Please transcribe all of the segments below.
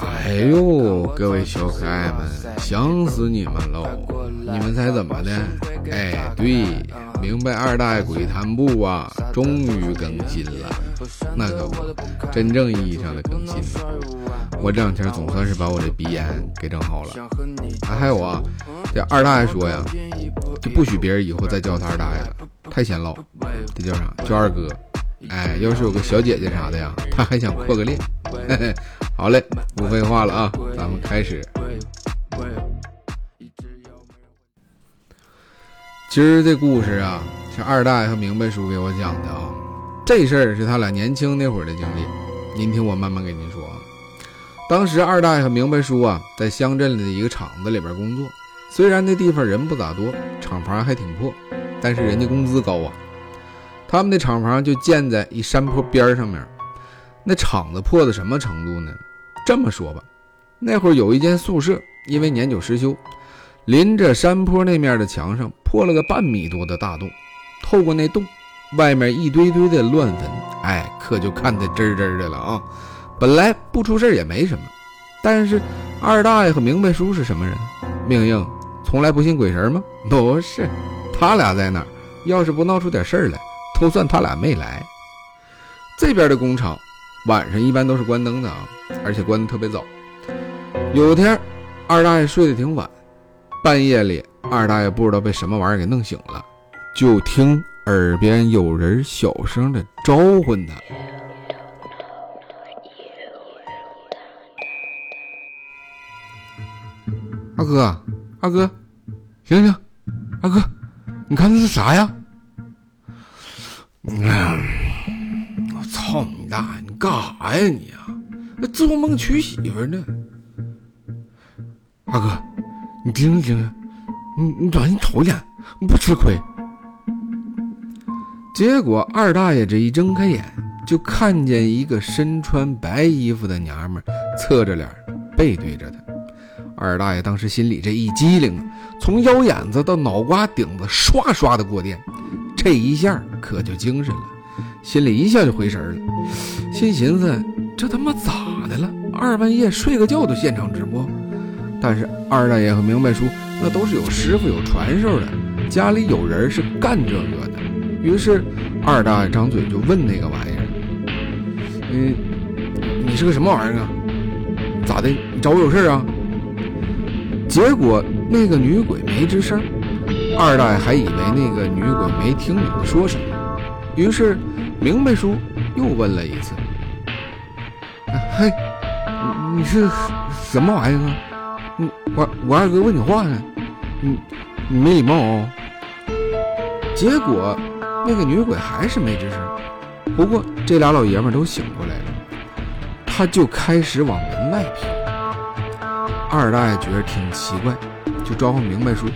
哎呦，各位小可爱们，想死你们喽！你们猜怎么的？哎，对，明白二大爷鬼谈部啊，终于更新了。那可不，真正意义上的更新了。我这两天总算是把我这鼻炎给整好了。啊，还有啊，这二大爷说呀，就不许别人以后再叫他二大爷了，太显老。这叫啥？叫二哥。哎，要是有个小姐姐啥的呀，他还想扩个恋。嘿嘿，好嘞，不废话了啊，咱们开始。今儿这故事啊，是二大爷和明白叔给我讲的啊。这事儿是他俩年轻那会儿的经历，您听我慢慢给您说啊。当时二大爷和明白叔啊，在乡镇里的一个厂子里边工作，虽然那地方人不咋多，厂房还挺破，但是人家工资高啊。他们的厂房就建在一山坡边上面，那厂子破到什么程度呢？这么说吧，那会儿有一间宿舍，因为年久失修，临着山坡那面的墙上破了个半米多的大洞，透过那洞，外面一堆堆的乱坟，哎，可就看得真真的了啊！本来不出事也没什么，但是二大爷和明白叔是什么人？命硬，从来不信鬼神吗？不是，他俩在那儿？要是不闹出点事儿来。都算他俩没来。这边的工厂晚上一般都是关灯的啊，而且关的特别早。有天，二大爷睡得挺晚，半夜里，二大爷不知道被什么玩意儿给弄醒了，就听耳边有人小声的招唤他：“二哥，二哥，醒醒，二哥，你看那是啥呀？”我操你大爷！你干啥呀你啊？做梦娶媳妇呢？二哥，你听听，你你转你瞅一眼，不吃亏。结果二大爷这一睁开眼，就看见一个身穿白衣服的娘们侧着脸背对着他。二大爷当时心里这一激灵，从腰眼子到脑瓜顶子刷刷的过电。这一下可就精神了，心里一下就回神了，心寻思这他妈咋的了？二半夜睡个觉都现场直播。但是二大爷和明白叔那都是有师傅有传授的，家里有人是干这个的。于是二大爷张嘴就问那个玩意儿：“嗯，你是个什么玩意儿啊？咋的？你找我有事啊？”结果那个女鬼没吱声。二大爷还以为那个女鬼没听懂说什么，于是明白叔又问了一次：“嘿，你是什么玩意儿啊？我我二哥问你话呢，你你没礼貌哦。”结果那个女鬼还是没吱声。不过这俩老爷们都醒过来了，他就开始往门外跑。二大爷觉得挺奇怪，就招呼明白叔。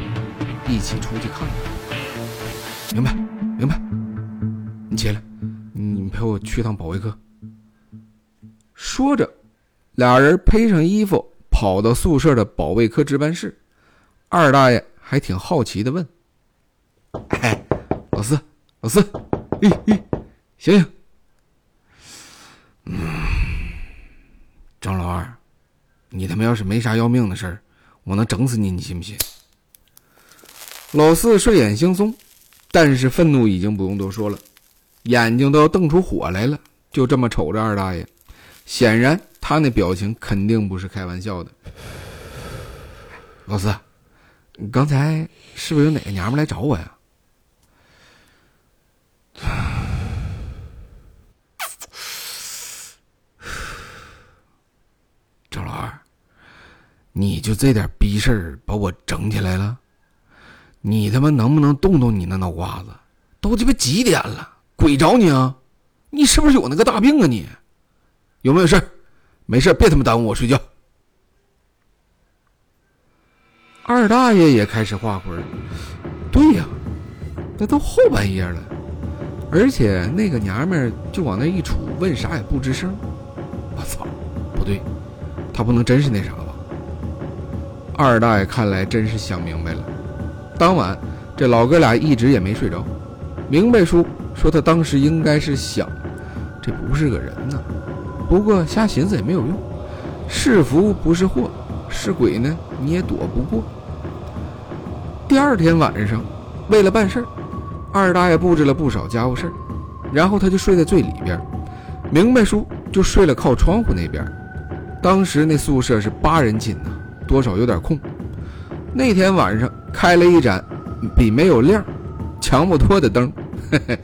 一起出去看看，明白，明白。你起来，你陪我去趟保卫科。说着，俩人披上衣服，跑到宿舍的保卫科值班室。二大爷还挺好奇的问：“哎，老四，老四，咦咦，醒醒。”嗯，张老二，你他妈要是没啥要命的事儿，我能整死你，你信不信？老四睡眼惺忪，但是愤怒已经不用多说了，眼睛都要瞪出火来了，就这么瞅着二大爷。显然，他那表情肯定不是开玩笑的。老四，你刚才是不是有哪个娘们来找我呀？张老二，你就这点逼事儿把我整起来了？你他妈能不能动动你那脑瓜子？都鸡巴几点了？鬼找你啊？你是不是有那个大病啊？你有没有事没事别他妈耽误我睡觉。二大爷也开始画魂。对呀，那都后半夜了，而且那个娘们就往那一杵，问啥也不吱声。我操，不对，他不能真是那啥吧？二大爷看来真是想明白了。当晚，这老哥俩一直也没睡着。明白叔说他当时应该是想，这不是个人呐。不过瞎寻思也没有用，是福不是祸，是鬼呢你也躲不过。第二天晚上，为了办事，二大爷布置了不少家务事，然后他就睡在最里边，明白叔就睡了靠窗户那边。当时那宿舍是八人寝呐，多少有点空。那天晚上开了一盏比没有亮强不脱的灯，嘿嘿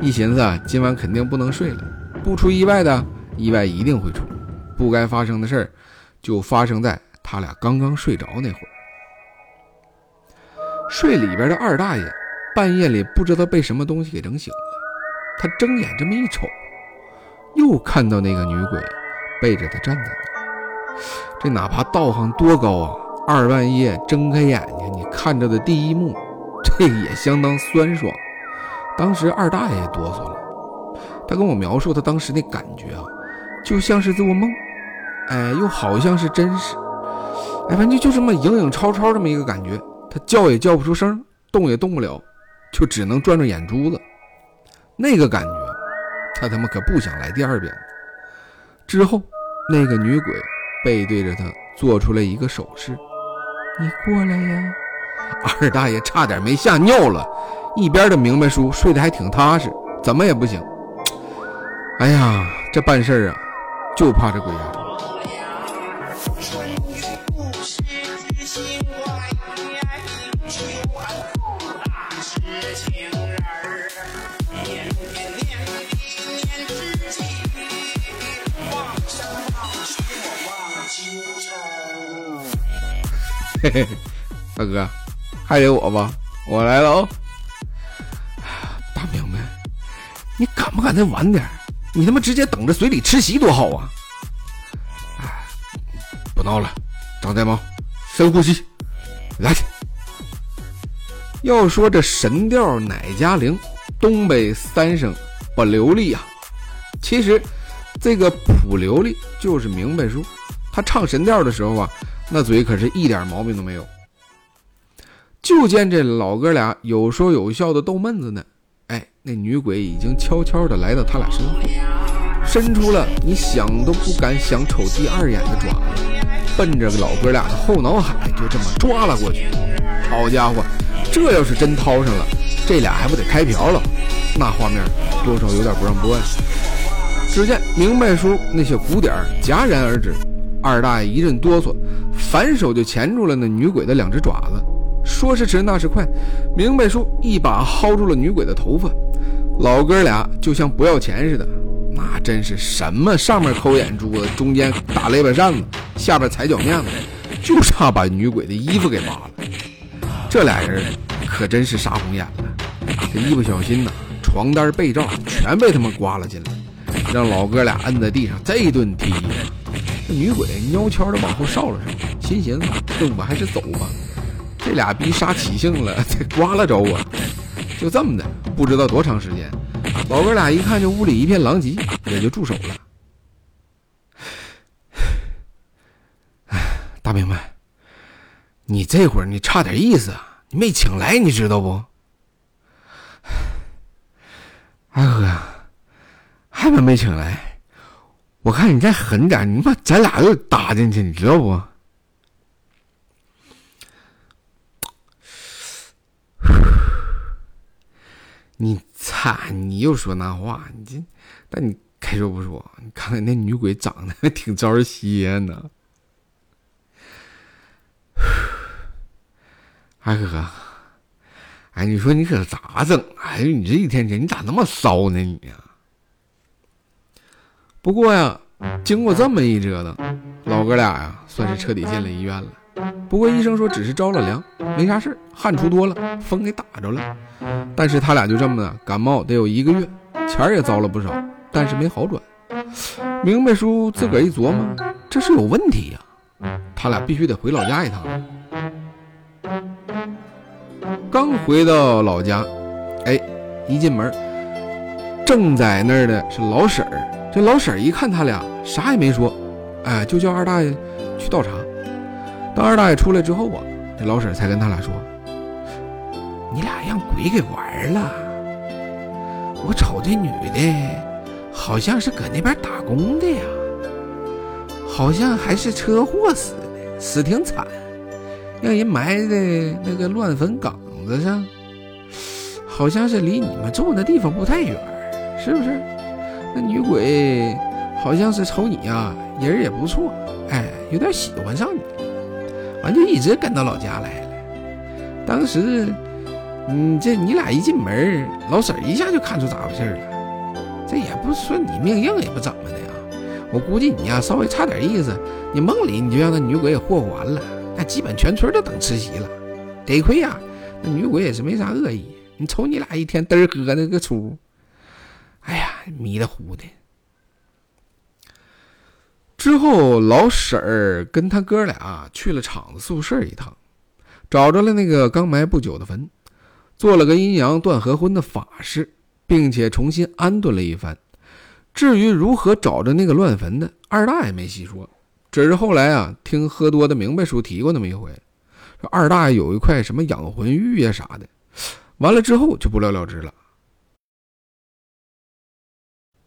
一寻思啊，今晚肯定不能睡了，不出意外的意外一定会出，不该发生的事儿就发生在他俩刚刚睡着那会儿。睡里边的二大爷半夜里不知道被什么东西给整醒了，他睁眼这么一瞅，又看到那个女鬼背着他站在那。这哪怕道行多高啊，二半夜睁开眼睛，你看着的第一幕，这也相当酸爽。当时二大爷哆嗦了，他跟我描述他当时那感觉啊，就像是做梦，哎，又好像是真实，哎，反正就这么影影绰绰这么一个感觉。他叫也叫不出声，动也动不了，就只能转转眼珠子。那个感觉，他他妈可不想来第二遍。之后，那个女鬼。背对着他，做出了一个手势：“你过来呀！”二大爷差点没吓尿了。一边的明白叔睡得还挺踏实，怎么也不行。哎呀，这办事啊，就怕这鬼压床。嘿嘿，大哥，还得我吧？我来了哦。大明白，你敢不敢再晚点？你他妈直接等着随礼吃席多好啊！哎，不闹了，张大毛，深呼吸，来。要说这神调哪家灵，东北三省不流利啊。其实这个普流利就是明白叔，他唱神调的时候啊。那嘴可是一点毛病都没有。就见这老哥俩有说有笑的逗闷子呢，哎，那女鬼已经悄悄的来到他俩身后，伸出了你想都不敢想瞅第二眼的爪子，奔着老哥俩的后脑海就这么抓了过去。好家伙，这要是真掏上了，这俩还不得开瓢了？那画面多少有点不让播呀。只见明白叔那些鼓点戛然而止。二大爷一阵哆嗦，反手就钳住了那女鬼的两只爪子。说时迟，那时快，明白叔一把薅住了女鬼的头发。老哥俩就像不要钱似的，那真是什么上面抠眼珠子，中间打肋巴扇子，下边踩脚面子，就差把女鬼的衣服给扒了。这俩人可真是杀红眼了，这一不小心呐，床单被罩全被他们刮了进来，让老哥俩摁在地上这一顿踢。这女鬼悄悄的往后稍了稍，心寻思：这我还是走吧。这俩逼杀起性了，这刮了着我。就这么的，不知道多长时间，老哥俩一看这屋里一片狼藉，也就住手了。哎大明白，你这会儿你差点意思啊，你没请来，你知道不？二哥，还没没请来。我看你再狠点，你妈咱俩又搭进去，你知道不？你擦，你又说那话，你这，但你该说不说，你看看那女鬼长得还挺招人稀罕呢。二哥，哎，你说你可咋整？哎呦，你这一天天，你咋那么骚呢？你呀？不过呀，经过这么一折腾，老哥俩呀算是彻底进了医院了。不过医生说只是着了凉，没啥事汗出多了，风给打着了。但是他俩就这么的感冒得有一个月，钱也糟了不少，但是没好转。明白叔自个儿一琢磨，这是有问题呀，他俩必须得回老家一趟。刚回到老家，哎，一进门，正在那儿的是老婶儿。这老婶儿一看他俩，啥也没说，哎，就叫二大爷去倒茶。当二大爷出来之后啊，这老婶才跟他俩说：“你俩让鬼给玩了。我瞅这女的，好像是搁那边打工的呀，好像还是车祸死的，死挺惨，让人埋在那个乱坟岗子上，好像是离你们住的地方不太远，是不是？那女鬼好像是瞅你呀，人也不错，哎，有点喜欢上你。”完就一直跟到老家来了。当时，嗯，这你俩一进门，老婶一下就看出咋回事了。这也不说你命硬，也不怎么的呀。我估计你呀，稍微差点意思，你梦里你就让那女鬼给霍霍完了，那基本全村都等吃席了。得亏呀，那女鬼也是没啥恶意。你瞅你俩一天嘚儿喝那个出，哎呀，迷的糊的。之后，老婶儿跟他哥俩去了厂子宿舍一趟，找着了那个刚埋不久的坟，做了个阴阳断合婚的法事，并且重新安顿了一番。至于如何找着那个乱坟的，二大爷没细说，只是后来啊，听喝多的明白叔提过那么一回，说二大爷有一块什么养魂玉呀啥的，完了之后就不了了之了。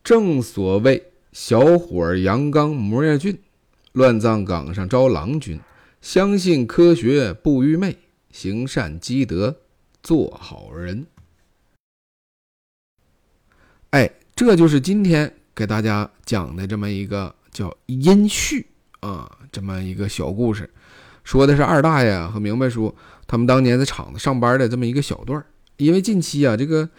正所谓。小伙阳刚模样俊，乱葬岗上招郎君。相信科学不愚昧，行善积德做好人。哎，这就是今天给大家讲的这么一个叫阴序啊，这么一个小故事，说的是二大爷和明白叔他们当年在厂子上班的这么一个小段因为近期啊，这个。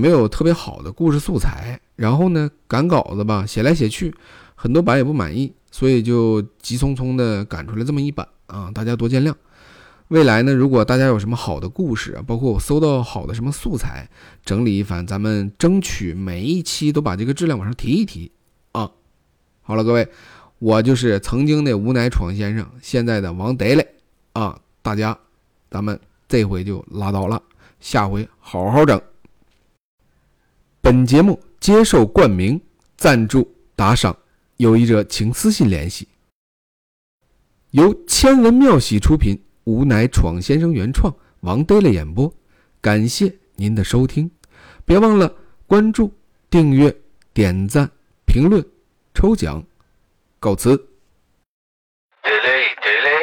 没有特别好的故事素材，然后呢，赶稿子吧，写来写去，很多版也不满意，所以就急匆匆的赶出来这么一版啊，大家多见谅。未来呢，如果大家有什么好的故事啊，包括我搜到好的什么素材，整理一番，咱们争取每一期都把这个质量往上提一提啊。好了，各位，我就是曾经的无奈闯先生，现在的王德嘞啊，大家，咱们这回就拉倒了，下回好好整。本节目接受冠名、赞助、打赏，有意者请私信联系。由千文妙喜出品，吾乃闯先生原创，王德勒演播。感谢您的收听，别忘了关注、订阅、点赞、评论、抽奖。告辞。Delay, delay.